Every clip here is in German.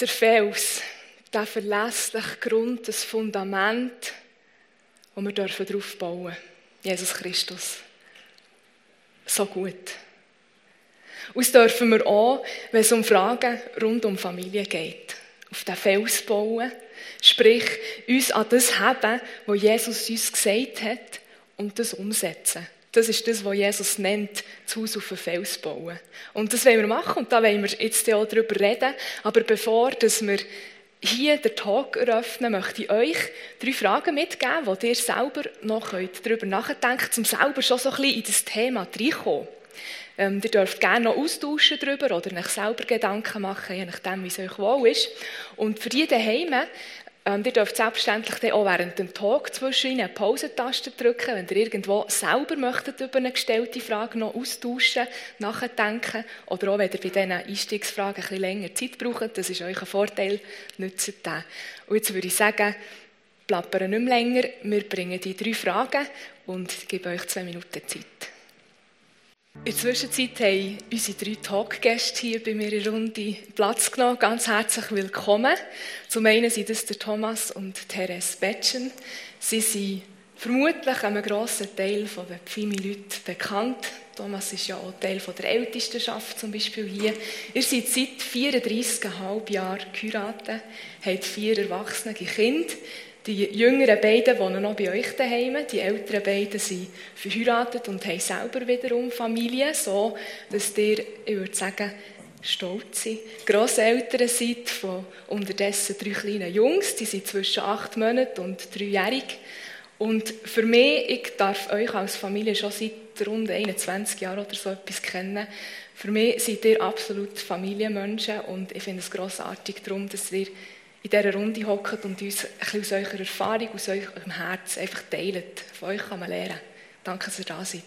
der Fels, der verlässliche Grund, das Fundament, wo wir darauf bauen dürfen. Jesus Christus. So gut. Das dürfen wir auch, wenn es um Fragen rund um Familie geht. Auf den Fels bauen. Sprich, uns an das haben, was Jesus uns gesagt hat, und das umsetzen. Das ist das, was Jesus nennt, das Haus auf den Fels bauen. Und das wollen wir machen und da wollen wir jetzt auch darüber reden. Aber bevor dass wir hier den Talk eröffnen, möchte ich euch drei Fragen mitgeben, wo ihr selber noch darüber nachdenken könnt, um selber schon so ein bisschen in das Thema reinkommen. Ähm, ihr dürft gerne noch austauschen darüber oder euch selber Gedanken machen, je nachdem, wie es euch wohl ist. Und für die daheim ähm, ihr dürft selbstverständlich auch während dem Talk zwischen eine Pausentaste drücken, wenn ihr irgendwo selber möchtet über eine gestellte Frage noch austauschen, nachdenken oder auch wenn ihr bei diesen Einstiegsfragen ein länger Zeit braucht, das ist euch ein Vorteil, nützt den. Und jetzt würde ich sagen, plappern nicht mehr länger, wir bringen die drei Fragen und geben euch zwei Minuten Zeit. In der Zwischenzeit haben unsere drei Talkgäste hier bei mir in Runde Platz genommen. Ganz herzlich willkommen. Zum einen sind das Thomas und Therese Betschen. Sie sind vermutlich einem grossen Teil der Pfimi-Leute bekannt. Thomas ist ja auch Teil der Ältestenschaft zum Beispiel hier. Ihr seid seit 34,5 Jahren geheiratet, habt vier erwachsene Kinder. Die jüngeren beiden wohnen noch bei euch daheim. Die älteren beiden sind verheiratet und haben selber wiederum Familie, so dass ihr, ich würde sagen, stolz sind. Grosseltern seid von unterdessen drei kleinen Jungs, die sind zwischen acht Monaten und dreijährig. Und für mich, ich darf euch als Familie schon seit rund 21 Jahren oder so etwas kennen. Für mich seid ihr absolut Familienmenschen und ich finde es grossartig darum, dass ihr in dieser Runde hockt und uns ein aus eurer Erfahrung, aus eurem Herz einfach teilt. Von euch kann man lernen. Danke, dass ihr da seid.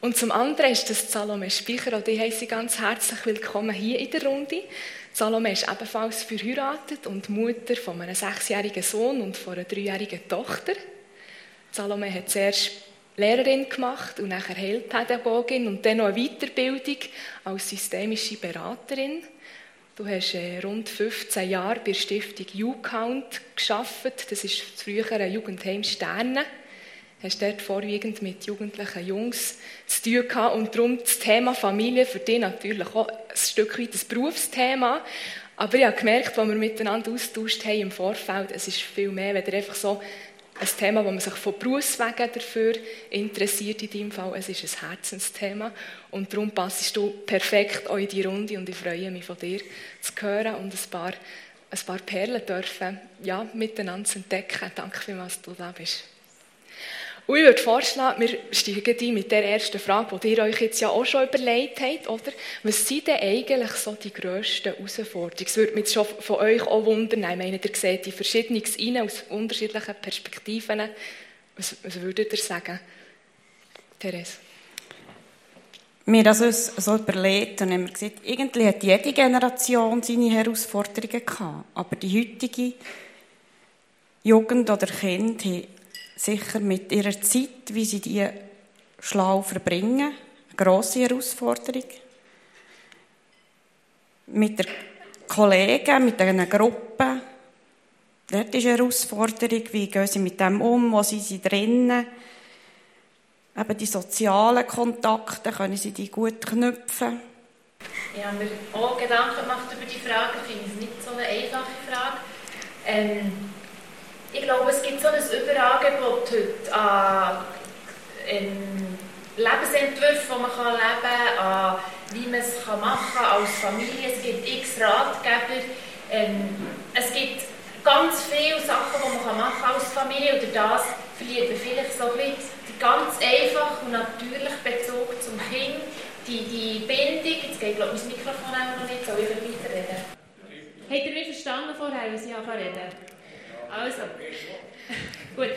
Und zum anderen ist das Salome Speicher, und die heiße ganz herzlich willkommen hier in der Runde. Salome ist ebenfalls verheiratet und Mutter von einem sechsjährigen Sohn und von einer dreijährigen Tochter. Salome hat zuerst Lehrerin gemacht und nachher Heilpädagogin und dann noch eine Weiterbildung als systemische Beraterin. Du hast äh, rund 15 Jahre bei der Stiftung YouCount geschafft. Das ist das frühere Jugendheim Sterne. Du Hast dort vorwiegend mit jugendlichen Jungs zu tun gehabt und darum das Thema Familie für dich natürlich auch ein Stück weit das Berufsthema. Aber ich habe gemerkt, als wir miteinander austauscht haben im Vorfeld, es ist viel mehr, wenn ihr einfach so ein Thema, wo man sich von Berufswegen dafür interessiert in deinem Fall. Es ist ein Herzensthema und darum passest du perfekt auch in die Runde und ich freue mich von dir zu hören und ein paar, ein paar Perlen dürfen ja, miteinander zu entdecken. Danke vielmals, dass du da bist. Und ich würde vorschlagen, wir steigen ein mit der ersten Frage, die ihr euch jetzt ja auch schon überlegt habt, oder? Was sind denn eigentlich so die grössten Herausforderungen? Das würde mich schon von euch auch wundern. Ich meine, ihr seht die Verschiedenes rein aus unterschiedlichen Perspektiven. Was, was würdet ihr sagen? Therese? Wir haben uns so überlegt und haben gesagt, irgendwie hat jede Generation seine Herausforderungen gehabt. Aber die heutige Jugend oder Kind haben sicher mit ihrer Zeit, wie sie die schlau verbringen, eine grosse Herausforderung. Mit den Kollegen, mit einer Gruppe, dort ist eine Herausforderung, wie gehen sie mit dem um, wo sind sie drinnen. Eben die sozialen Kontakte, können sie die gut knüpfen. Ich habe mir auch Gedanken gemacht über die Frage, ich finde es nicht so eine einfache Frage. Ähm, ich glaube, es gibt so ein Überangebot heute an ähm, Lebensentwürfen, die man kann leben kann, an wie man es machen kann als Familie. Es gibt x Ratgeber. Ähm, es gibt ganz viele Sachen, die man machen kann als Familie. Und das verliert man vielleicht so ein bisschen ganz einfachen und natürlichen Bezug zum Kind, die, die Bindung. Jetzt geht, glaube ich, mein Mikrofon auch noch nicht. Soll ich weiterreden? Habt ihr mich verstanden vorher, was ich reden also, gut.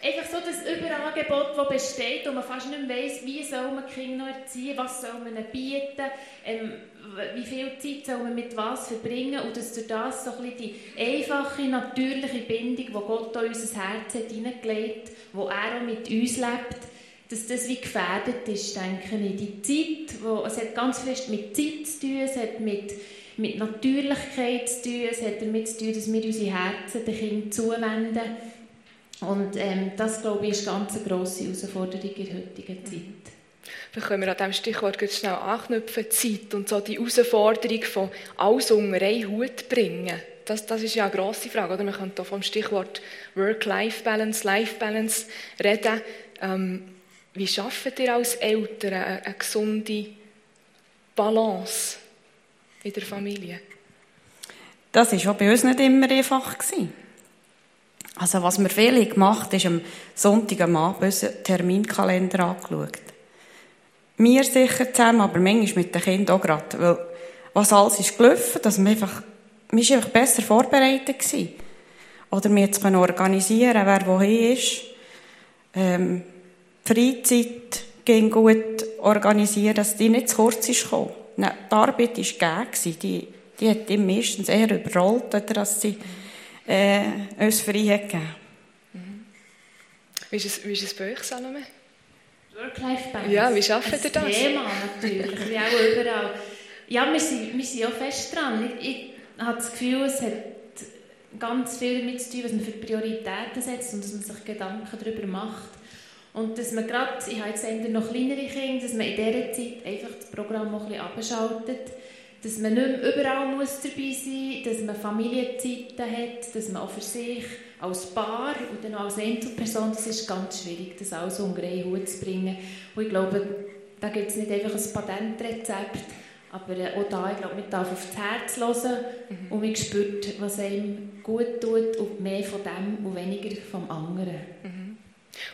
Einfach so das Überangebot, das besteht und man fast nicht mehr weiss, wie soll man Kinder noch erziehen, was soll man ihnen bieten, ähm, wie viel Zeit soll man mit was verbringen und dass durch das so ein die einfache, natürliche Bindung, die Gott in unser Herz hat hineingelegt, wo er auch mit uns lebt, dass das wie gefährdet ist, denke ich. Die Zeit, wo, es hat ganz fest mit Zeit zu tun, es hat mit mit Natürlichkeit zu tun, es hat damit zu tun, dass wir unsere Herzen den Kindern zuwenden. Und ähm, das, glaube ich, ist ganz eine grosse Herausforderung in der heutigen Zeit. Vielleicht können wir an diesem Stichwort ganz schnell anknüpfen, Zeit und so die Herausforderung von alles unter einen Hut bringen. Das, das ist ja eine grosse Frage. Oder? Man könnte hier vom Stichwort Work-Life-Balance, Life-Balance reden. Ähm, wie schafft ihr als Eltern eine, eine gesunde Balance in der Familie? Das war bei uns nicht immer einfach. Also was wir viele gemacht haben, ist am Sonntag am Abend unseren Terminkalender angeschaut. Wir sicher zusammen, aber manchmal mit den Kindern auch gerade. Weil was alles ist gelaufen, dass man einfach, man ist einfach besser vorbereitet gewesen. Oder wir jetzt organisieren, wer wohin ist. Ähm, Freizeit ging gut organisieren, dass die nicht zu kurz ist gekommen. Nein, die Arbeit war gegeben. Die, die hat ihn meistens eher überrollt, als sie äh, uns Freiheit gegeben. Mhm. Wie, ist es, wie ist es bei euch, Salome? Work-Life-Balance. Ja, wie schafft ihr das? Das Thema natürlich, wie auch überall. Ja, wir sind, wir sind auch fest dran. Ich, ich habe das Gefühl, es hat ganz viel damit zu tun, was man für Prioritäten setzt und dass man sich Gedanken darüber macht. Und dass man gerade, ich habe jetzt noch kleinere Kinder, dass man in dieser Zeit einfach das Programm noch ein bisschen abschaltet, dass man nicht mehr überall muss dabei sein muss, dass man Familienzeiten hat, dass man auch für sich als Paar und dann auch als Einzelperson, das ist ganz schwierig, das alles unter einen Hut zu bringen. Und ich glaube, da gibt es nicht einfach ein Patentrezept, aber äh, auch da, ich glaube, man darf auf das Herz hören mhm. und man spürt, was einem gut tut und mehr von dem und weniger vom anderen. Mhm.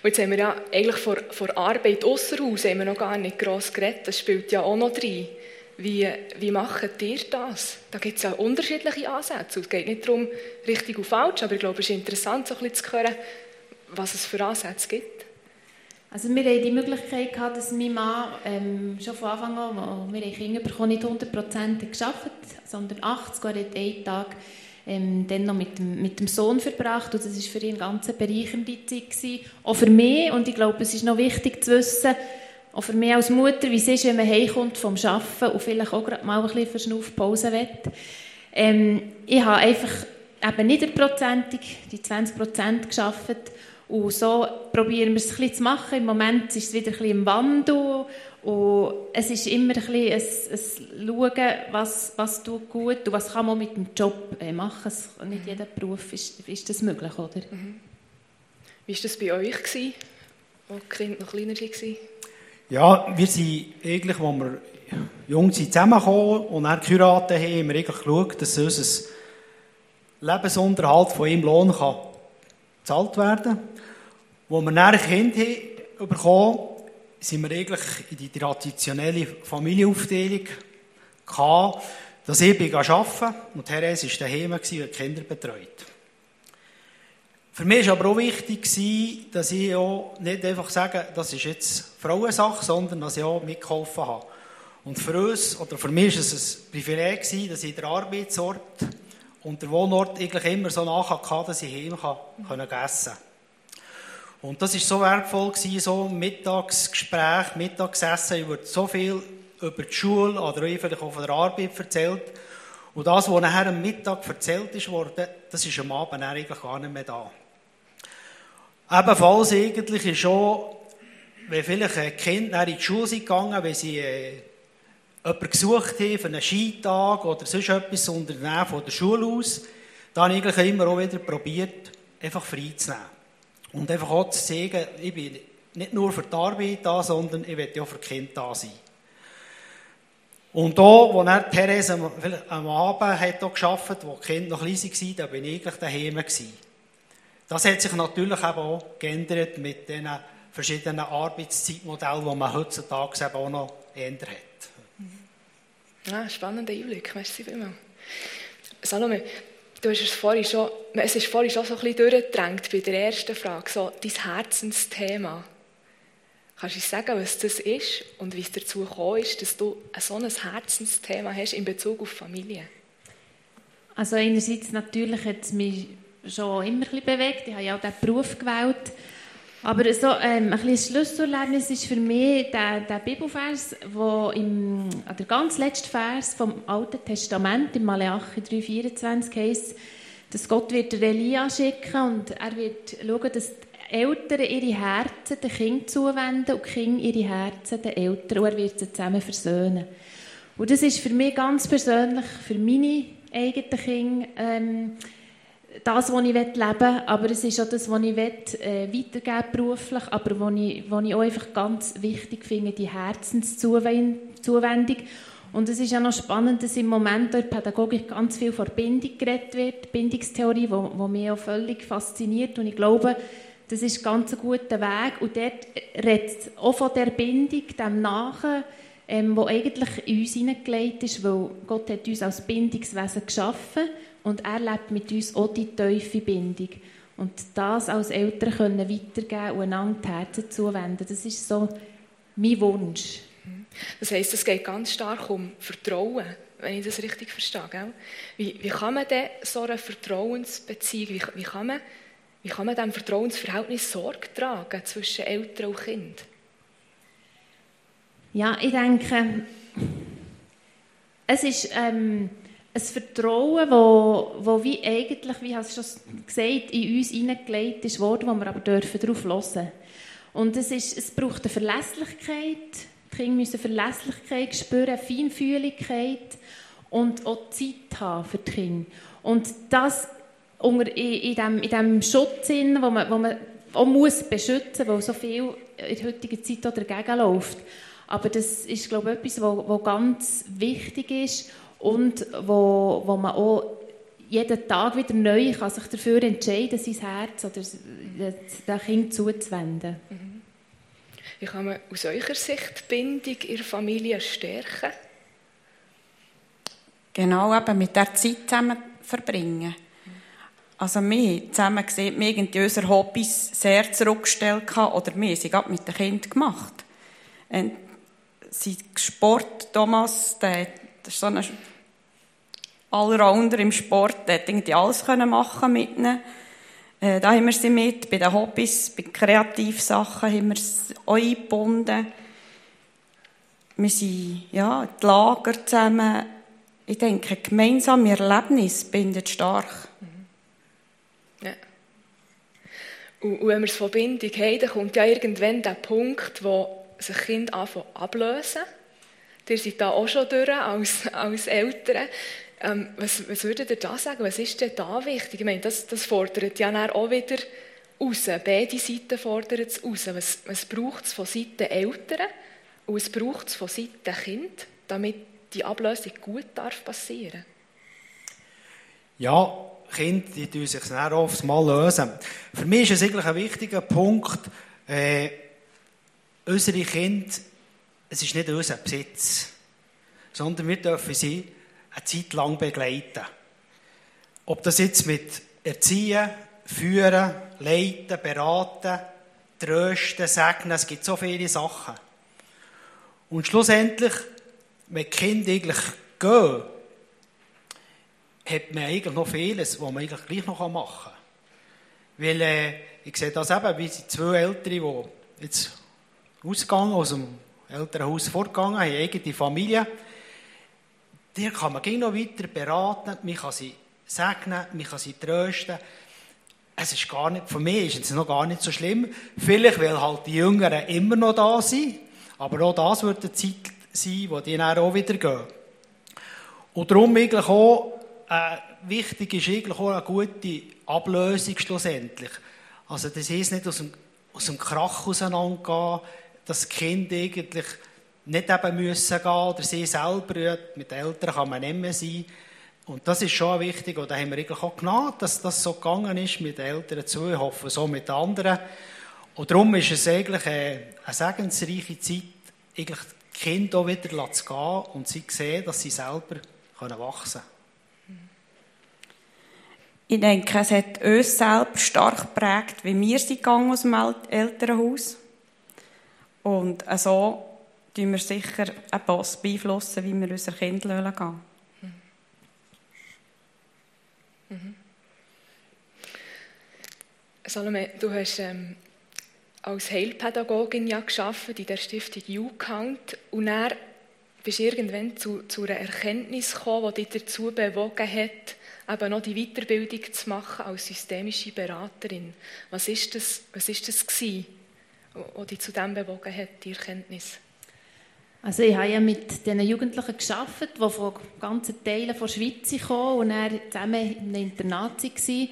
Und jetzt haben wir ja eigentlich vor, vor Arbeit außer Haus haben wir noch gar nicht gross geredet. Das spielt ja auch noch drin. Wie, wie macht ihr das? Da gibt es ja unterschiedliche Ansätze. Es geht nicht darum, richtig und falsch, aber ich glaube, es ist interessant, so ein bisschen zu hören, was es für Ansätze gibt. Also wir hatten die Möglichkeit, gehabt, dass mein Mann ähm, schon von Anfang an, wir haben Kinder bekommen, nicht 100% gearbeitet, sondern 80, er hat einen Tag ähm, dann noch mit dem, mit dem Sohn verbracht und das war für ihn eine ganz bereichernde Zeit gewesen. Auch für mich und ich glaube, es ist noch wichtig zu wissen, auch für mich als Mutter, wie es ist, wenn man heimkommt vom Arbeiten und vielleicht auch gerade mal ein bisschen Verschnaufpause will. Ähm, ich habe einfach eben nicht prozentig, die 20 Prozent gearbeitet und so probieren wir es ein bisschen zu machen. Im Moment ist es wieder ein bisschen im Wandel und es ist immer ein bisschen ein, ein Schauen, was, was tut gut und was kann man mit dem Job äh, machen. Es, nicht jeder Beruf ist, ist das möglich, oder? Mhm. Wie war das bei euch, als die Kinder noch kleiner waren? Ja, wir sind eigentlich, als wir jung sind, zusammengekommen und dann geheiratet haben, haben wir eigentlich geschaut, dass unser Lebensunterhalt von ihm Lohn kann gezahlt werden kann. Als wir dann ein Kind haben bekommen sind wir eigentlich in die traditionelle Familienaufteilung gekommen, dass ich arbeiten und Therese war daheim und die Kinder betreut. Für mich war aber auch wichtig, dass ich auch nicht einfach sage, das ist jetzt Frauensache, sondern dass ich auch mitgeholfen habe. Und für uns, oder für mich war es ein Privileg, dass ich der Arbeitsort und der Wohnort eigentlich immer so nachher hatte, dass ich heim essen konnte. Und das war so wertvoll, gewesen, so Mittagsgespräch, Mittagsessen. Ich wurde so viel über die Schule oder vielleicht auch von der Arbeit erzählt. Und das, was nachher am Mittag erzählt wurde, das ist am Abend eigentlich gar nicht mehr da. Ebenfalls eigentlich ist schon, wenn vielleicht ein Kind in die Schule sind gegangen, wenn sie äh, jemanden gesucht haben für einen Skitag oder sonst etwas unternehmen von der Schule aus, dann habe ich eigentlich immer auch wieder probiert, einfach frei zu nehmen. Und einfach auch zu sagen, ich bin nicht nur für die Arbeit da, sondern ich will auch für die Kinder da sein. Und da, wo er Therese am Abend hat gearbeitet wo die Kinder noch klein waren, da bin ich eigentlich daheim gewesen. Das hat sich natürlich eben auch geändert mit den verschiedenen Arbeitszeitmodellen, die man heutzutage eben auch noch ändert hat. Ja, spannender Einblick, merci vielmals. Salome, Du hast es vorhin schon, es ist vorhin schon so ein bisschen durchgedrängt bei der ersten Frage, so dein Herzensthema. Kannst du sagen, was das ist und wie es dazu gekommen ist, dass du so ein Herzensthema hast in Bezug auf Familie? Also einerseits natürlich hat es mich schon immer ein bisschen bewegt. Ich habe ja auch diesen Beruf gewählt. Aber so ähm, ein bisschen Schlüsselerlebnis ist für mich der, der Bibelvers, wo im, der ganz letzte Vers vom Alten Testament, im Malachi 3,24 heißt, dass Gott wird Elia schicken und er wird schauen, dass die Eltern ihre Herzen den Kindern zuwenden und die Kinder ihre Herzen den Eltern und er wird sie zusammen versöhnen. Und das ist für mich ganz persönlich, für meine eigenen Kinder, ähm, das, was ich leben will, aber es ist auch das, was ich will, äh, weitergeben beruflich, aber was ich, was ich auch einfach ganz wichtig finde, die Herzenszuwendung. Und es ist ja noch spannend, dass im Moment in der Pädagogik ganz viel von Bindung geredet wird, Bindungstheorie, wo, wo mich auch völlig fasziniert. Und ich glaube, das ist ganz ein guter Weg. Und dort redet auch von der Bindung, dem Nachher, ähm, wo eigentlich in uns hineingelegt ist, weil Gott hat uns als Bindungswesen geschaffen und er lebt mit uns auch die tiefe Bindung. Und das als Eltern können weitergeben und einander die Herzen zuwenden, das ist so mein Wunsch. Das heisst, es geht ganz stark um Vertrauen, wenn ich das richtig verstehe. Gell? Wie, wie kann man denn so eine Vertrauensbeziehung, wie, wie, kann man, wie kann man diesem Vertrauensverhältnis Sorge tragen zwischen Eltern und Kind? Ja, ich denke, es ist ähm, ein Vertrauen, wo, wo wie eigentlich, wie hast du schon gesagt, in uns hineingelegt ist worden, wo wir aber dürfen darauf hören. Und es, ist, es braucht eine Verlässlichkeit. Die Kinder müssen Verlässlichkeit spüren, Feinfühligkeit und auch Zeit haben für die Kinder. Und das unter, in, in, dem, in dem Schutz, wo man, wo man auch muss beschützen muss, weil so viel in der heutigen Zeit dagegen läuft. Aber das ist, glaube ich, etwas, was ganz wichtig ist und wo, wo man auch jeden Tag wieder neu kann sich dafür entscheiden, sein Herz oder dem Kind zuzuwenden. Mhm. Wie kann man aus eurer Sicht die Bindung in der Familie stärken? Genau, eben mit der Zeit zusammen verbringen. Also wir zusammen gesehen, wir irgendwie unsere Hobbys sehr zurückgestellt oder wir sie gerade mit den Kindern gemacht. Und Sport, Thomas, der, der ist so ein Allrounder im Sport, der irgendwie alles machen mit ihnen. Äh, da haben wir sie mit, bei den Hobbys, bei Kreativsachen haben wir sie auch eingebunden. Wir sind, ja, die Lager zusammen. Ich denke, gemeinsame Erlebnis bindet stark. Ja. Und, und wenn wir es von Bindung haben, dann kommt ja irgendwann der Punkt, wo sich Kinder anfangen ablösen. Ihr seid da auch schon durch als, als Eltern. Ähm, was, was würdet ihr da sagen? Was ist denn da wichtig? Ich meine, das, das fordert ja auch wieder raus. Beide Seiten fordern es raus. Was, was braucht es von Seiten Eltern und was braucht es von Seiten Kind, damit die Ablösung gut darf passieren Ja, Kinder die tun sich dann oft mal lösen. Für mich ist es eigentlich ein wichtiger Punkt, äh, unsere Kinder, es ist nicht unser Besitz, sondern wir dürfen sie eine Zeit lang begleiten. Ob das jetzt mit Erziehen, Führen, Leiten, Beraten, Trösten, Segnen, es gibt so viele Sachen. Und schlussendlich, wenn die Kinder eigentlich gehen, hat man eigentlich noch vieles, was man eigentlich gleich noch machen kann. Weil, äh, ich sehe das eben, wie die zwei Ältere, die jetzt ausgegangen, aus dem Elternhaus vorgegangen, haben eigene Familie. Die kann man noch weiter beraten, man kann sie segnen, man kann sie trösten. Es ist gar nicht, für mich ist es noch gar nicht so schlimm. Vielleicht, weil halt die Jüngeren immer noch da sind. Aber auch das wird eine Zeit sein, wo die dann auch wieder gehen. Und darum eigentlich auch, äh, wichtig ist eigentlich auch eine gute Ablösung schlussendlich. Also das heisst nicht aus dem, aus dem Krach auseinandergehen, dass Kinder eigentlich nicht eben müssen gehen oder sie selber, mit den Eltern kann man nicht mehr sein. Und das ist schon wichtig, und da haben wir eigentlich auch genannt, dass das so gegangen ist mit den Eltern zu, ich hoffe so mit anderen. Und darum ist es eigentlich eine, eine segensreiche Zeit, eigentlich die Kinder auch wieder zu gehen und sie sehen, dass sie selber können wachsen können. Ich denke, es hat uns selber stark geprägt, wie wir sind gegangen aus dem Elternhaus. Und so tun wir sicher auch beeinflussen, wie wir unsere Kinder gehen mhm. Salome, du hast ähm, als Heilpädagogin ja geschafft in der Stiftung YouCount und dann bist du irgendwann zu, zu einer Erkenntnis gekommen, die dich dazu bewogen hat, eben noch die Weiterbildung zu machen als systemische Beraterin. Was ist das, was ist das gewesen, was dich zu dem bewogen hat, die Erkenntnis? Also ich habe ja mit diesen Jugendlichen gearbeitet, die von ganzen Teilen der Schweiz kamen und dann zusammen in einem Internat waren.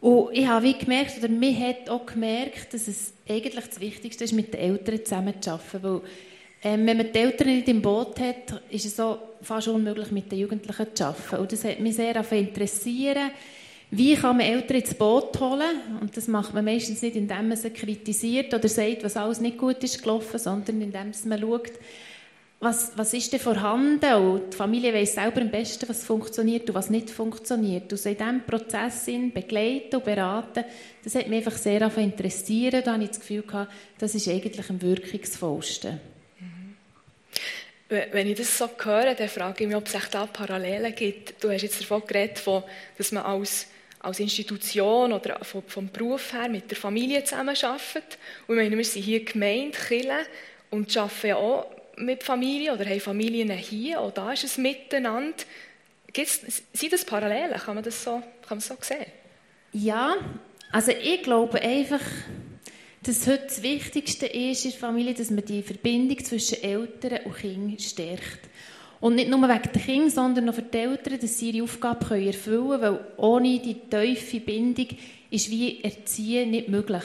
Und ich habe gemerkt, oder mir hat auch gemerkt, dass es eigentlich das Wichtigste ist, mit den Eltern zusammen zu arbeiten. Weil, ähm, wenn man die Eltern nicht im Boot hat, ist es auch fast unmöglich, mit den Jugendlichen zu arbeiten. Und das hat mich sehr interessiert. Wie kann man Eltern ins Boot holen? Und das macht man meistens nicht, indem man sie kritisiert oder sagt, was alles nicht gut ist gelaufen, sondern indem man schaut, was, was ist denn vorhanden? Und die Familie weiß selber am besten, was funktioniert und was nicht funktioniert. Und so in diesem Prozess begleiten und beraten, das hat mich einfach sehr interessiert. Da habe ich das Gefühl gehabt, das ist eigentlich am wirkungsvollsten. Wenn ich das so höre, dann frage ich mich, ob es da Parallelen gibt. Du hast jetzt davon geredet, dass man als als Institution oder vom, Beruf her mit der Familie zusammenarbeitet. Und ich meine, wir sind hier Gemeinde, Kirche und arbeiten ja auch mit Familien oder haben Familien hier. Auch da ist es miteinander. Gibt's, sind das Parallelen? Kann man das so, kann man so sehen? Ja, also ich glaube einfach, dass heute das Wichtigste ist in der Familie, dass man die Verbindung zwischen Eltern und Kindern stärkt. Und nicht nur wegen der Kinder, sondern auch für die Eltern, dass sie ihre Aufgabe erfüllen können, weil ohne die tiefe Bindung ist wie Erziehen nicht möglich.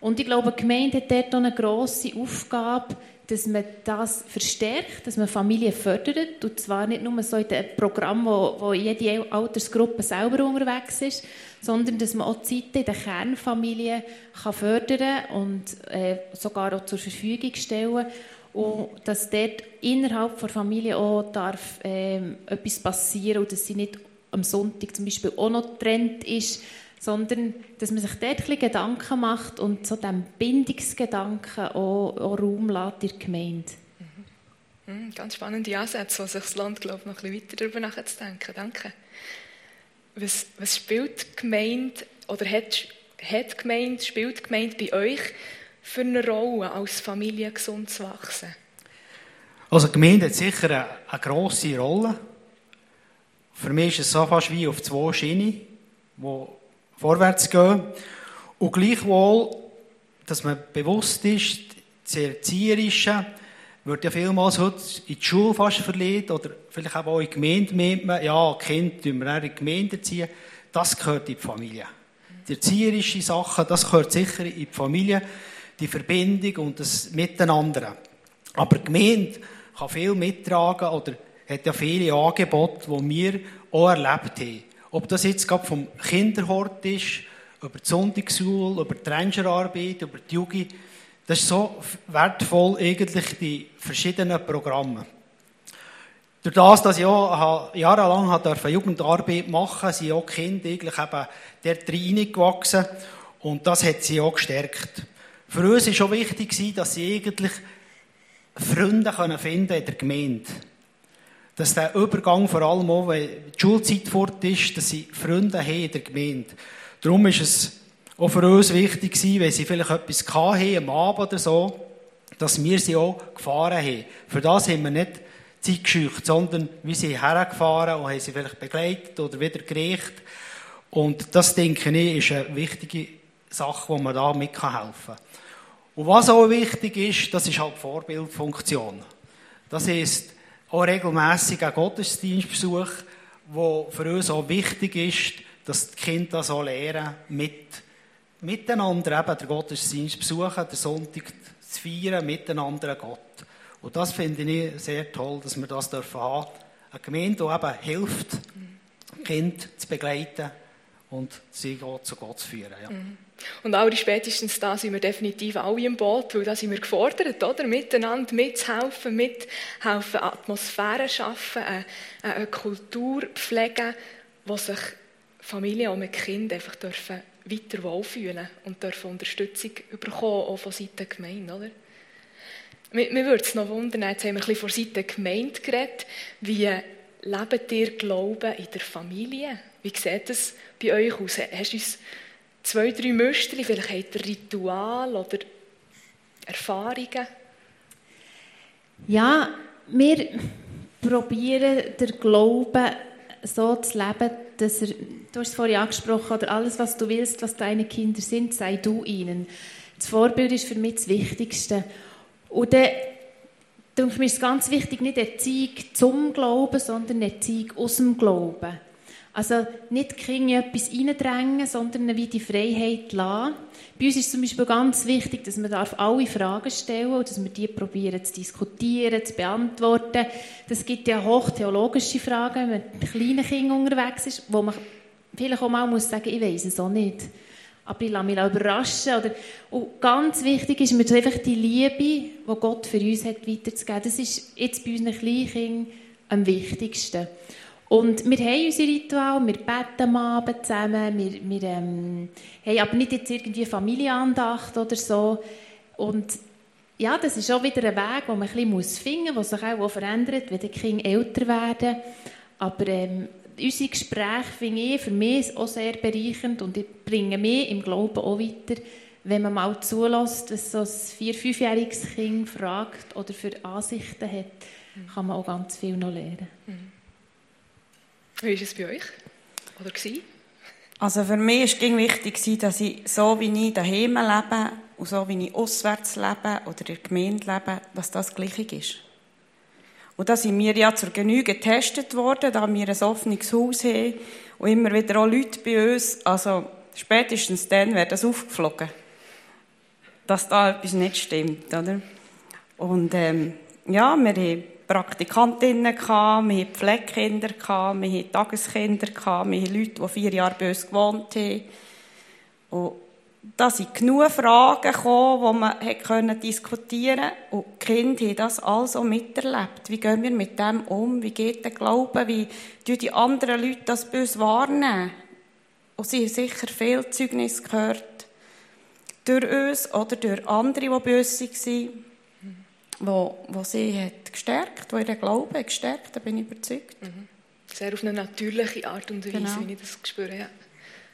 Und ich glaube, die Gemeinde hat dort eine grosse Aufgabe, dass man das verstärkt, dass man Familien fördert. Und zwar nicht nur so in einem Programm, wo, wo jede Altersgruppe selber unterwegs ist, sondern dass man auch Zeiten in der Kernfamilie kann fördern und äh, sogar auch zur Verfügung stellen und dass dort innerhalb der Familie auch darf, ähm, etwas passieren und dass sie nicht am Sonntag zum Beispiel auch noch getrennt ist, sondern dass man sich dort ein Gedanken macht und so dem Bindungsgedanken auch, auch Raum lässt in der Gemeinde. Mhm. Mhm, ganz spannende Ansätze, wo sich das Land glaube noch ein bisschen weiter darüber nachzudenken. Danke. Was, was spielt Gemeinde oder hat, hat Gemeinde, spielt Gemeinde bei euch für eine Rolle, als Familie gesund zu wachsen? Also die Gemeinde hat sicher eine, eine grosse Rolle. Für mich ist es so fast wie auf zwei Schienen, die vorwärts gehen. Und gleichwohl, dass man bewusst ist, das Erzieherische wird ja vielmals heute in die Schule fast verlegt oder vielleicht auch in die Gemeinde meint man, ja, Kind tun wir in die Gemeinde ziehen. Das gehört in die Familie. Die erzieherische Sachen, das gehört sicher in die Familie die Verbindung und das Miteinander. Aber die Gemeinde kann viel mittragen oder hat ja viele Angebote, die wir auch erlebt haben. Ob das jetzt gerade vom Kinderhort ist, über die Sonntagsschule, über die Rangerarbeit, über die Jugend, das ist so wertvoll, eigentlich die verschiedenen Programme. Durch das, dass ich auch jahrelang Jugendarbeit machen durfte, sind auch die Kinder eigentlich eben dort reingewachsen und das hat sie auch gestärkt. Für uns war schon wichtig, dass sie eigentlich Freunde finden in der Gemeinde. Dass der Übergang vor allem auch, wenn die Schulzeit fort ist, dass sie Freunde haben in der Gemeinde. Darum ist es auch für uns wichtig wenn sie vielleicht etwas hatten, am Abend oder so, dass wir sie auch gefahren haben. Für das haben wir nicht Zeit gescheucht, sondern wir sind hergefahren und haben sie vielleicht begleitet oder wieder gerichtet. Und das, denke ich, ist eine wichtige Sache, wo man da mithelfen kann. Und was auch wichtig ist, das ist halt die Vorbildfunktion. Das ist auch regelmässig ein Gottesdienstbesuch, wo für uns auch wichtig ist, dass die Kinder das auch lernen, mit, miteinander eben den Gottesdienst besuchen, den Sonntag zu feiern, miteinander Gott. Und das finde ich sehr toll, dass wir das dürfen haben. Eine Gemeinde, die eben hilft, Kinder zu begleiten und sie zu Gott zu führen. Ja. Mhm. Und auch spätestens da sind wir definitiv alle im Boot, weil da sind wir gefordert, oder? Miteinander mitzuhelfen, mithelfen, Atmosphäre schaffen, eine, eine Kultur pflegen, wo sich Familien und mit Kindern einfach dürfen weiter wohlfühlen und dürfen Unterstützung bekommen, auch von Seiten der Gemeinde, oder? Mir würde es noch wundern, jetzt haben wir ein bisschen von Seiten der Gemeinde geredet, wie lebt ihr Glauben in der Familie? Wie sieht das bei euch aus? Hast du uns zwei, drei Muster, vielleicht habt ihr Ritual oder Erfahrungen? Ja, wir probieren den Glauben so zu leben, dass er, du hast es vorhin angesprochen, oder alles, was du willst, was deine Kinder sind, sei du ihnen. Das Vorbild ist für mich das Wichtigste. Und dann denke mir ist ganz wichtig, nicht Erziehung zum Glauben, sondern Erziehung aus dem Glauben. Also nicht Kinder etwas reindrängen, sondern wie die Freiheit lassen. Bei uns ist zum Beispiel ganz wichtig, dass man alle Fragen stellen und dass wir die probieren zu diskutieren, zu beantworten. Das gibt ja hochtheologische Fragen, wenn man mit kleinen Kindern unterwegs ist, wo man vielleicht auch mal muss sagen, ich weiß es auch nicht. Aber ich lasse mich überraschen. Oder, und ganz wichtig ist mir einfach die Liebe, die Gott für uns hat, weiterzugeben. Das ist jetzt bei unseren Kleinkindern am wichtigsten. Und wir haben unsere Ritual, wir beten am Abend zusammen, wir, wir ähm, haben aber nicht jetzt irgendwie Familienandacht oder so. Und ja, das ist auch wieder ein Weg, den man ein bisschen finden muss, der sich auch verändert, wenn die Kinder älter werden. Aber ähm, unsere Gespräche finde ich für mich auch sehr bereichernd und bringen mich im Glauben auch weiter, wenn man mal zulässt, was so ein vier-, fünfjähriges Kind fragt oder für Ansichten hat, kann man auch ganz viel noch lernen. Mhm. Wie war es bei euch? Oder war? Also für mich war es wichtig, dass ich so wie ich daheim lebe und so wie ich auswärts lebe oder in der Gemeinde lebe, dass das gleich ist. Und da sind wir ja zur Genüge getestet worden, da wir ein offenes Haus haben und immer wieder auch Leute bei uns, also spätestens dann wäre das aufgeflogen, dass da etwas nicht stimmt, oder? Und ähm, ja, wir haben Praktikantinnen, wir hatten Pflegekinder, wir hatten Tageskinder, wir hatten Leute, die vier Jahre bei uns gewohnt haben. Und da sind genug Fragen gekommen, die man können diskutieren konnte. Und die Kinder haben das auch miterlebt. Wie gehen wir mit dem um? Wie geht der Glaube? Wie tun die anderen Leute das bei uns wahrnehmen? Und sie haben sicher viel Zeugnis gehört. Durch uns oder durch andere, die bei uns waren wo, wo sie hat gestärkt, wo ihren Glauben gestärkt, da bin ich überzeugt. Mhm. Sehr auf eine natürliche Art und Weise, genau. wie ich das spüre. Ja.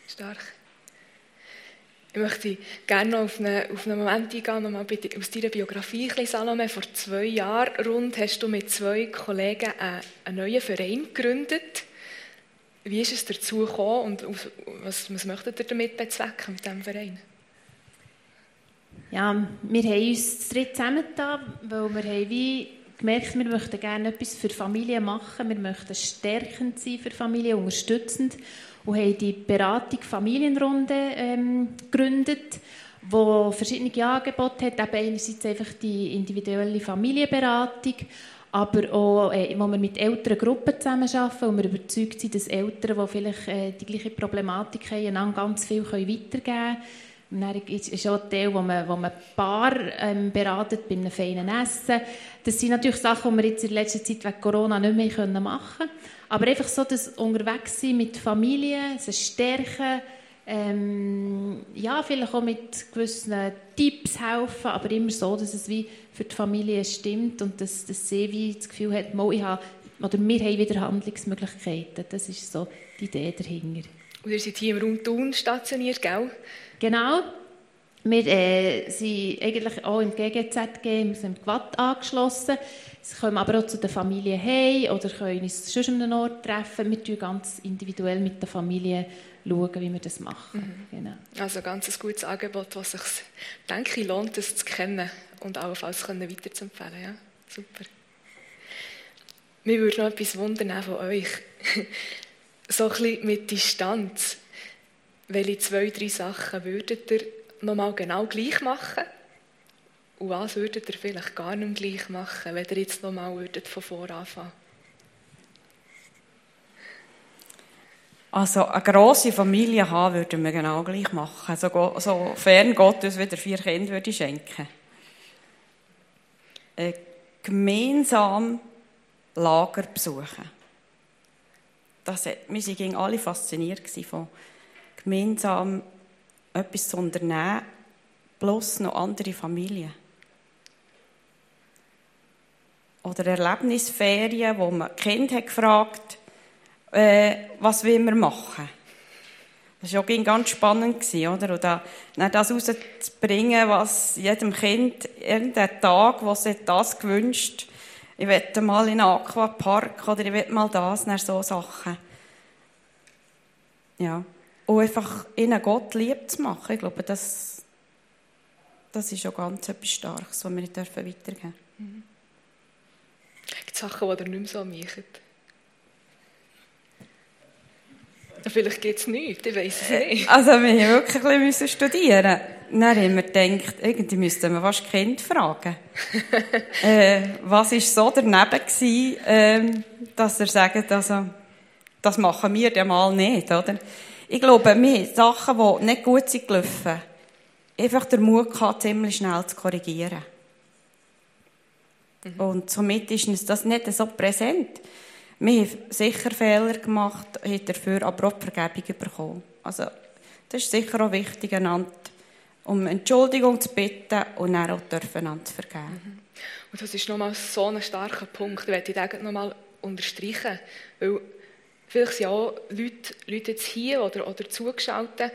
Stark. Ich möchte gerne noch auf einen, auf einen Moment eingehen, nochmal aus deiner Biografie, Salome. Vor zwei Jahren rund hast du mit zwei Kollegen einen, einen neuen Verein gegründet. Wie ist es dazu gekommen und was, was möchtet ihr damit bezwecken mit diesem Verein? Ja, wir haben uns zu dritt zusammengetan, weil wir haben wie gemerkt, wir möchten gerne etwas für Familien machen, wir möchten stärkend sein für Familien, unterstützend. Und haben die Beratung Familienrunde ähm, gegründet, wo verschiedene Angebote hat, eben einerseits einfach die individuelle Familienberatung, aber auch, äh, wo wir mit älteren Gruppen zusammenarbeiten und wir überzeugt sind, dass Eltern, die vielleicht äh, die gleiche Problematik haben, ganz viel weitergeben können und dann ist auch ein Teil, wo man, wo man Paar ähm, beratet bei einem feinen Essen. Das sind natürlich Sachen, die wir jetzt in letzter Zeit wegen Corona nicht mehr machen können. Aber einfach so das Unterwegssein mit Familie, das Stärken, ähm, ja, vielleicht auch mit gewissen Tipps helfen, aber immer so, dass es wie für die Familie stimmt und dass, dass sie wie das Gefühl hat, ich habe, oder wir haben wieder Handlungsmöglichkeiten. Das ist so die Idee dahinter. Und ihr seid hier im Raum Thun stationiert, gell? Genau. Wir äh, sind eigentlich auch im GGZG, wir sind im Quad angeschlossen. Sie kommen aber auch zu der Familie heim oder können uns schon an einem Ort treffen. Wir schauen ganz individuell mit der Familie, schauen, wie wir das machen. Mhm. Genau. Also ganz ein gutes Angebot, was sich, denke ich, lohnt, das zu kennen und allenfalls weiterzuempfehlen. Ja? Super. Mir würde noch etwas wundern von euch. so ein bisschen mit Distanz. Welche zwei, drei Sachen würdet ihr nochmal genau gleich machen? Und was würdet ihr vielleicht gar nicht gleich machen, wenn ihr jetzt nochmal von vorne anfangen Also eine grosse Familie haben würden wir genau gleich machen. Also, sofern Gott uns wieder vier Kinder würde schenken. Äh, gemeinsam Lager besuchen. Das, wir waren alle fasziniert von gemeinsam etwas zu unternehmen, plus noch andere Familien. Oder Erlebnisferien, wo man Kind hat gefragt, äh, was will wir machen? Das war auch ganz spannend, oder? Und da, das rauszubringen, was jedem Kind, irgendeinen Tag, wo sie das gewünscht, ich wette mal in einen Aquapark oder ich wette mal das, dann so Sachen. Ja. Und einfach ihnen Gott lieb zu machen, ich glaube, das, das ist schon ganz etwas Starkes, was wir nicht weitergeben dürfen. Mhm. Gibt es Sachen, die ihr nicht mehr so machen? Vielleicht gibt es nichts, ich weiß es nicht. Also wir mussten wirklich ein bisschen studieren. Dann haben wir gedacht, irgendwie müssten wir fast Kind fragen. äh, was war so daneben gewesen, äh, dass er sagt, also, das machen wir ja mal nicht, oder? Ich glaube, wir haben Sachen, die nicht gut sind gelaufen, einfach der Mut gehabt, ziemlich schnell zu korrigieren. Mhm. Und somit ist uns das nicht so präsent. Wir haben sicher Fehler gemacht, haben dafür aber auch Vergebung bekommen. Also, das ist sicher auch wichtig, einander um Entschuldigung zu bitten und dann auch einander zu vergeben. Mhm. Und das ist nochmal so ein starker Punkt, den ich noch nochmal unterstreichen. Weil vielleicht sind auch Leute, Leute jetzt hier oder, oder zugeschaltet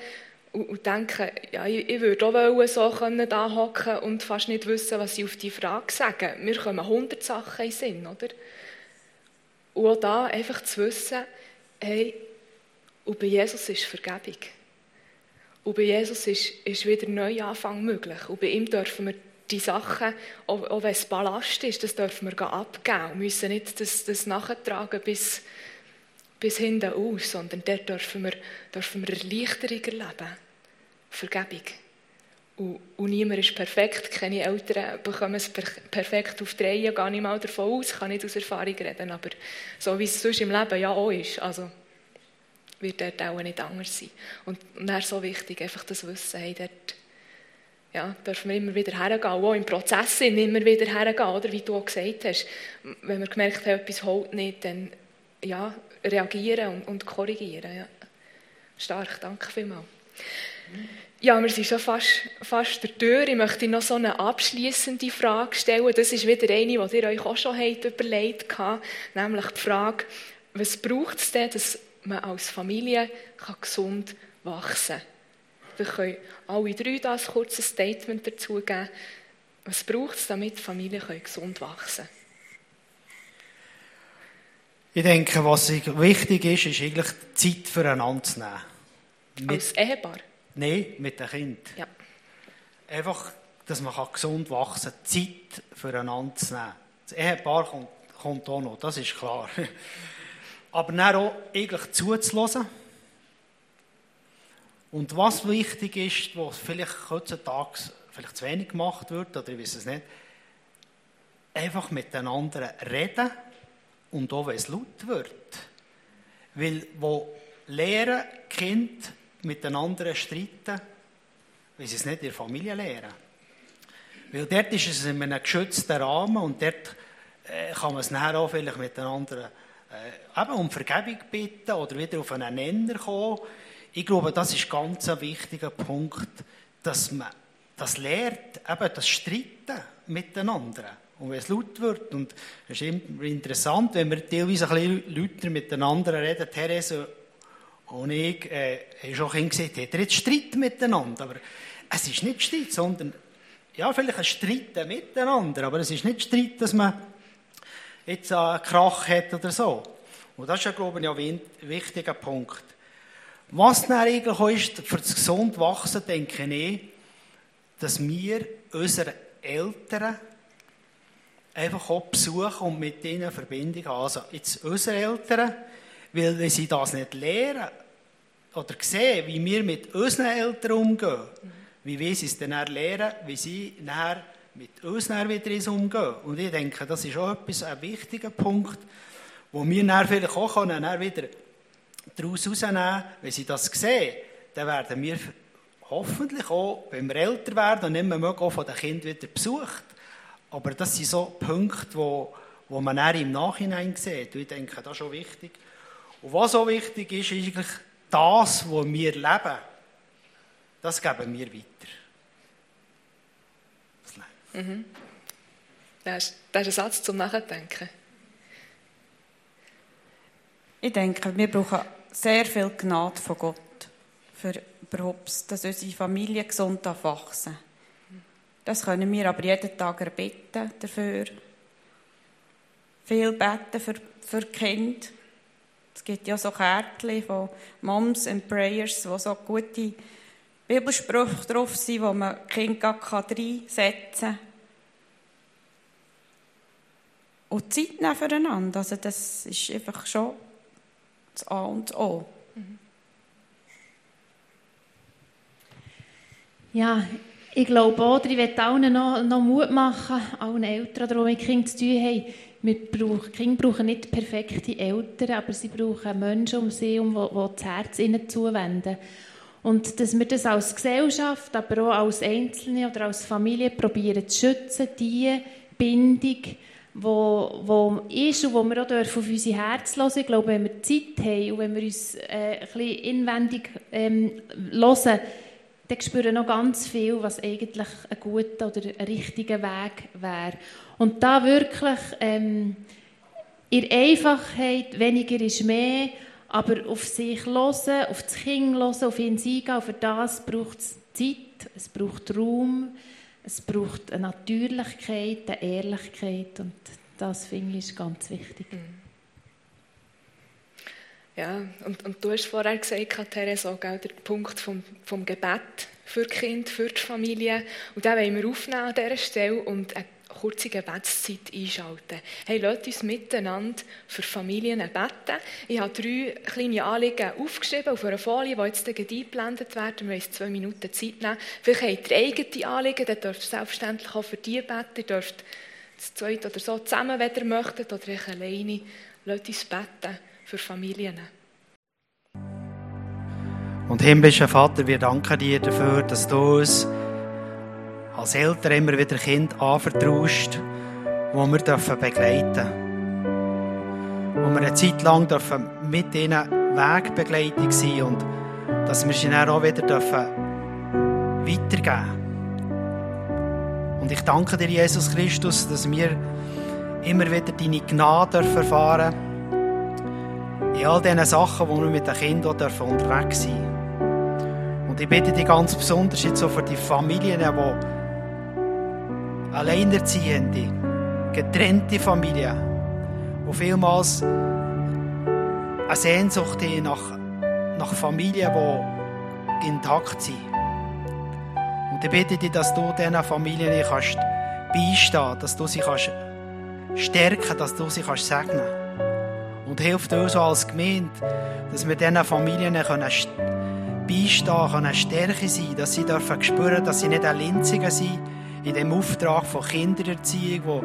und, und denken, ja, ich, ich würde auch wollen, so können da hocken und fast nicht wissen, was sie auf die Frage sagen. Mir kommen hundert Sachen in den Sinn, oder? Und auch da einfach zu wissen, hey, und bei Jesus ist Vergebung. Und bei Jesus ist, ist wieder ein Neuanfang möglich. Und bei ihm dürfen wir die Sachen, auch, auch wenn es Ballast ist, das dürfen wir abgeben. Wir müssen nicht das, das nachtragen bis, bis hinten aus, sondern dort dürfen wir, dürfen wir Erleichterung erleben. Vergebung. Und, und niemand ist perfekt. Keine Eltern bekommen es perfekt auf die Reihe. Gehe nicht mal davon aus. Kann nicht aus Erfahrung reden. Aber so wie es sonst im Leben ja auch ist. Also, wird dort auch nicht anders sein. Und, und dann ist so wichtig, einfach das Wissen, hey, dort ja, dürfen wir immer wieder hergehen, auch im Prozess immer wieder hergehen, oder wie du auch gesagt hast. Wenn wir gemerkt haben, etwas holt nicht, dann ja, reagieren und, und korrigieren. Ja. Stark, danke vielmals. Ja, wir sind schon fast, fast der Tür. Ich möchte noch so eine abschließende Frage stellen. Das ist wieder eine, die ihr euch auch schon habt überlegt habt, nämlich die Frage, was braucht es denn, dass man als Familie kann gesund wachsen kann? Wir können alle drei da ein kurzes Statement dazu geben. Was braucht es, damit Familien gesund wachsen können? Ich denke, was wichtig ist, ist eigentlich Zeit füreinander zu nehmen. Als Ehepaar? Nein, mit dem Kind. Ja. Einfach, dass man gesund wachsen kann, Zeit füreinander zu nehmen. Das Ehepaar kommt, kommt auch noch, das ist klar. Aber dann auch eigentlich zuzulassen. Und was wichtig ist, was vielleicht heutzutage vielleicht zu wenig gemacht wird, oder ich weiß es nicht, einfach miteinander reden und auch wenn es laut wird. Weil, wo Lehren Kind mit den anderen streiten, weil sie es nicht in der Familie lehren. Weil dort ist es in einem geschützten Rahmen und dort äh, kann man es nachher auch vielleicht mit den anderen äh, eben um Vergebung bitten oder wieder auf einen Nenner kommen. Ich glaube, das ist ganz ein wichtiger Punkt, dass man das lehrt, eben das Streiten mit den anderen. Und wenn es laut wird, und es ist immer interessant, wenn wir teilweise ein bisschen lauter mit den anderen reden, Therese und ich äh, habe schon gesagt, hat er jetzt Streit miteinander. Aber es ist nicht Streit, sondern ja, vielleicht ein Streit miteinander, aber es ist nicht Streit, dass man jetzt einen Krach hat oder so. Und das ist ja, glaube ich, ein wichtiger Punkt. Was dann eigentlich auch ist, für das gesund Wachsen, denke ich, dass wir unsere Eltern einfach auch besuchen und mit ihnen Verbindung haben. Also jetzt unsere Eltern, weil wenn sie das nicht lehren, oder sehen, wie wir mit unseren Eltern umgehen, wie wir sie es dann lernen, wie sie nachher mit uns dann wieder umgehen. Und ich denke, das ist auch etwas, ein wichtiger Punkt, wo wir dann vielleicht auch können, dann wieder daraus herausnehmen wenn sie das sehen, dann werden wir hoffentlich auch, wenn wir älter werden und nicht mehr mögen, auch von den Kindern wieder besucht. Aber das sind so Punkte, wo, wo man dann im Nachhinein sieht. Und ich denke, das ist auch wichtig. Und was auch wichtig ist, ist eigentlich, das, was wir leben, das geben wir weiter. Mhm. Das, ist, das ist ein Satz zum Nachdenken. Ich denke, wir brauchen sehr viel Gnade von Gott für überhaupt, dass unsere Familie gesund wachsen Das können wir aber jeden Tag erbitten dafür. Viel beten für, für Kinder. Es gibt ja so Kärtchen von Moms and Prayers, wo so gute Bibelsprüche drauf sind, wo man Kind gar reinsetzen kann. Und Zeit nehmen füreinander. Also das ist einfach schon das A und O. Ja, ich glaube auch, ich möchte allen noch, noch Mut machen, allen Eltern, die mit Kindern zu tun haben. Wir brauchen, Kinder brauchen nicht perfekte Eltern, aber sie brauchen Menschen um sie, um die, das Herz ihnen zuwenden. Und dass wir das als Gesellschaft, aber auch als Einzelne oder als Familie probieren zu schützen, die Bindung, wo, wo ist und wo wir auch auf unser Herz hören Ich glaube, wenn wir Zeit haben und wenn wir uns äh, ein bisschen inwendig ähm, hören, dann spüren noch ganz viel, was eigentlich ein guter oder ein richtiger Weg wäre. Und da wirklich ähm, in Einfachheit, weniger ist mehr, aber auf sich hören, auf das Kind hören, auf ihn eingehen, für das braucht es Zeit, es braucht Raum, es braucht eine Natürlichkeit, eine Ehrlichkeit und das finde ich ist ganz wichtig. Mhm. Ja, und, und du hast vorher gesagt, Therese, auch der Punkt vom, vom Gebet für Kinder, für die Familie. Und den wollen wir aufnehmen an dieser Stelle und eine kurze Gebetszeit einschalten. Hey, lasst uns miteinander für Familien beten. Ich habe drei kleine Anliegen aufgeschrieben auf einer Folie, die jetzt eingeblendet werden. Wir haben zwei Minuten Zeit nehmen. Vielleicht habt ihr eigene Anliegen, dann dürft ihr selbstverständlich auch für die beten. Ihr dürft das zweite oder so zusammen, wenn ihr möchtet, oder ich alleine. Lasst uns beten für Familien. Und himmlischer Vater, wir danken dir dafür, dass du uns als Eltern immer wieder Kind anvertraust, wo wir dürfen begleiten Wo wir eine Zeit lang dürfen mit ihnen Wegbegleitung sein und dass wir sie dann auch wieder dürfen weitergeben Und ich danke dir, Jesus Christus, dass wir immer wieder deine Gnade erfahren dürfen. In all diesen Sachen, wo wir mit den Kindern unterwegs sein dürfen. Und ich bitte dich ganz besonders jetzt so für die Familien, die Alleinerziehende, getrennte Familien, die vielmals eine Sehnsucht haben nach, nach Familien, die intakt sind. Und ich bitte dich, dass du diesen Familien kannst beistehen dass du sie kannst stärken dass du sie kannst segnen Und hilf uns als Gemeinde, dass wir diesen Familien können beistehen können, Stärke sein, dass sie dürfen spüren, dass sie nicht Linzigen sind, in dem Auftrag von Kindererziehung, wo,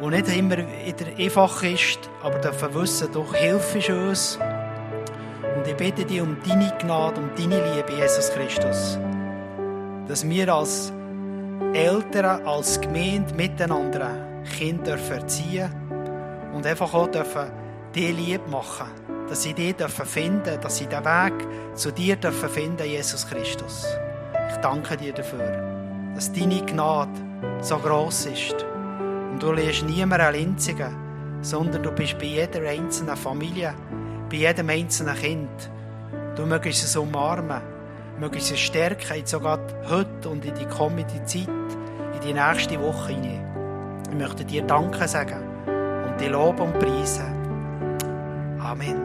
wo nicht immer wieder einfach ist, aber dürfen wissen, du hilfst uns. Und ich bitte dich um deine Gnade, um deine Liebe, Jesus Christus. Dass wir als Eltern, als Gemeinde miteinander Kinder erziehen und einfach auch dürfen die lieb machen. Dass sie dürfen finden, dass sie den Weg zu dir dürfen finden, Jesus Christus. Ich danke dir dafür dass deine Gnade so groß ist. Und du lässt niemanden linzigen, sondern du bist bei jeder einzelnen Familie, bei jedem einzelnen Kind. Du möchtest es umarmen, möchtest es stärken, sogar heute und in die kommende Zeit, in die nächste Woche hinein. Ich möchte dir Danke sagen und dich loben und preisen. 아멘.